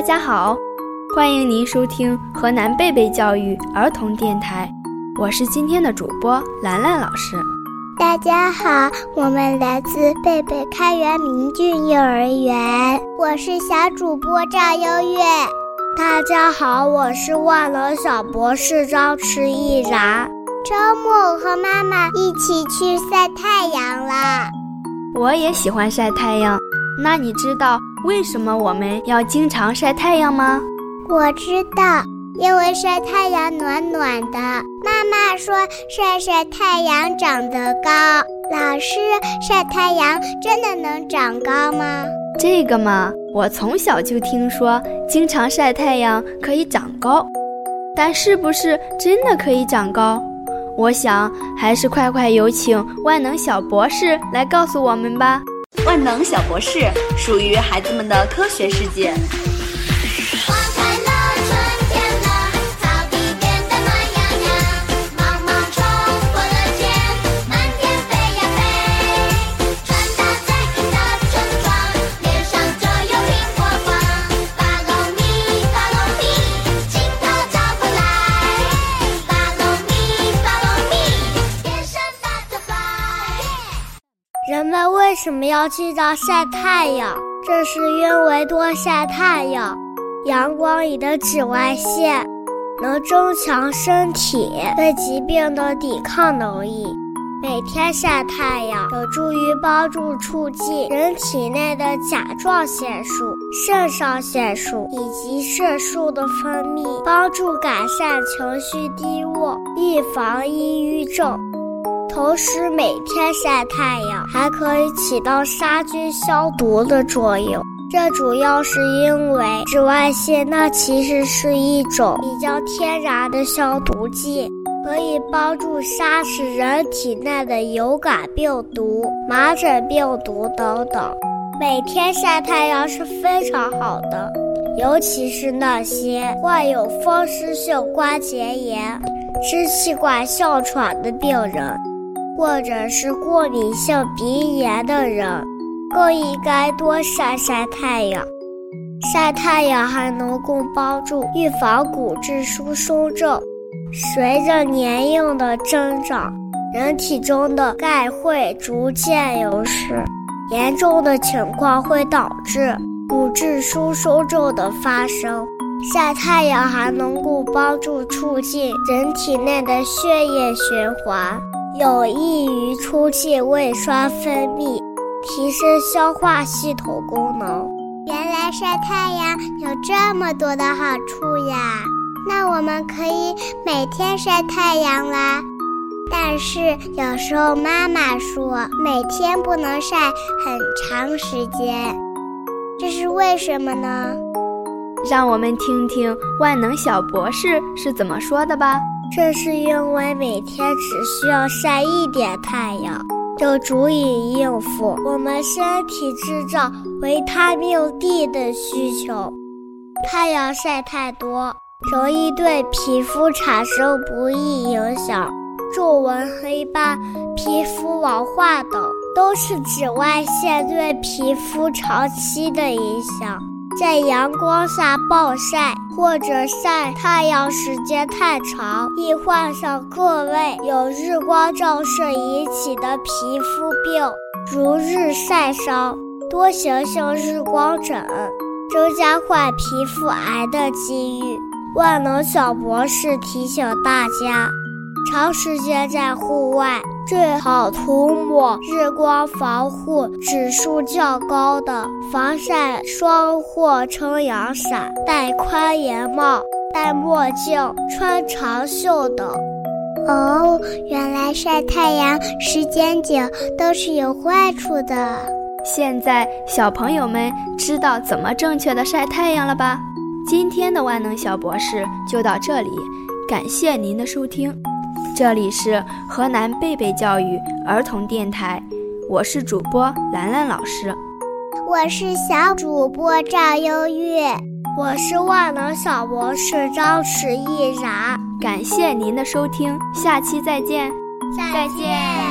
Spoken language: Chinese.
大家好，欢迎您收听河南贝贝教育儿童电台，我是今天的主播兰兰老师。大家好，我们来自贝贝开元明郡幼儿园，我是小主播赵优越。大家好，我是万能小博士张迟毅然。周末和妈妈一起去晒太阳啦。我也喜欢晒太阳。那你知道为什么我们要经常晒太阳吗？我知道，因为晒太阳暖暖的。妈妈说晒晒太阳长得高。老师，晒太阳真的能长高吗？这个嘛，我从小就听说，经常晒太阳可以长高。但是不是真的可以长高？我想还是快快有请万能小博士来告诉我们吧。万能小博士属于孩子们的科学世界。什么要经常晒太阳？这是因为多晒太阳，阳光里的紫外线能增强身体对疾病的抵抗能力。每天晒太阳有助于帮助促进人体内的甲状腺素、肾上腺素以及色素的分泌，帮助改善情绪低落，预防抑郁症。同时，每天晒太阳还可以起到杀菌消毒的作用。这主要是因为紫外线那其实是一种比较天然的消毒剂，可以帮助杀死人体内的有感病毒、麻疹病毒等等。每天晒太阳是非常好的，尤其是那些患有风湿性关节炎、支气管哮喘的病人。或者是过敏性鼻炎的人，更应该多晒晒太阳。晒太阳还能够帮助预防骨质疏松症。随着年龄的增长，人体中的钙会逐渐流失，严重的情况会导致骨质疏松症的发生。晒太阳还能够帮助促进人体内的血液循环。有益于促进胃酸分泌，提升消化系统功能。原来晒太阳有这么多的好处呀！那我们可以每天晒太阳啦。但是有时候妈妈说每天不能晒很长时间，这是为什么呢？让我们听听万能小博士是怎么说的吧。这是因为每天只需要晒一点太阳，就足以应付我们身体制造维他命 D 的需求。太阳晒太多，容易对皮肤产生不易影响，皱纹、黑斑、皮肤老化等，都是紫外线对皮肤长期的影响。在阳光下暴晒或者晒太阳时间太长，易患上各类由日光照射引起的皮肤病，如日晒伤、多形性日光疹，增加患皮肤癌的几率。万能小博士提醒大家。长时间在户外，最好涂抹日光防护指数较高的防晒霜或撑阳伞，戴宽檐帽、戴墨镜、穿长袖等。哦，原来晒太阳时间久都是有坏处的。现在小朋友们知道怎么正确的晒太阳了吧？今天的万能小博士就到这里，感谢您的收听。这里是河南贝贝教育儿童电台，我是主播兰兰老师，我是小主播赵优越，我是万能小博士张迟毅然。感谢您的收听，下期再见，再见。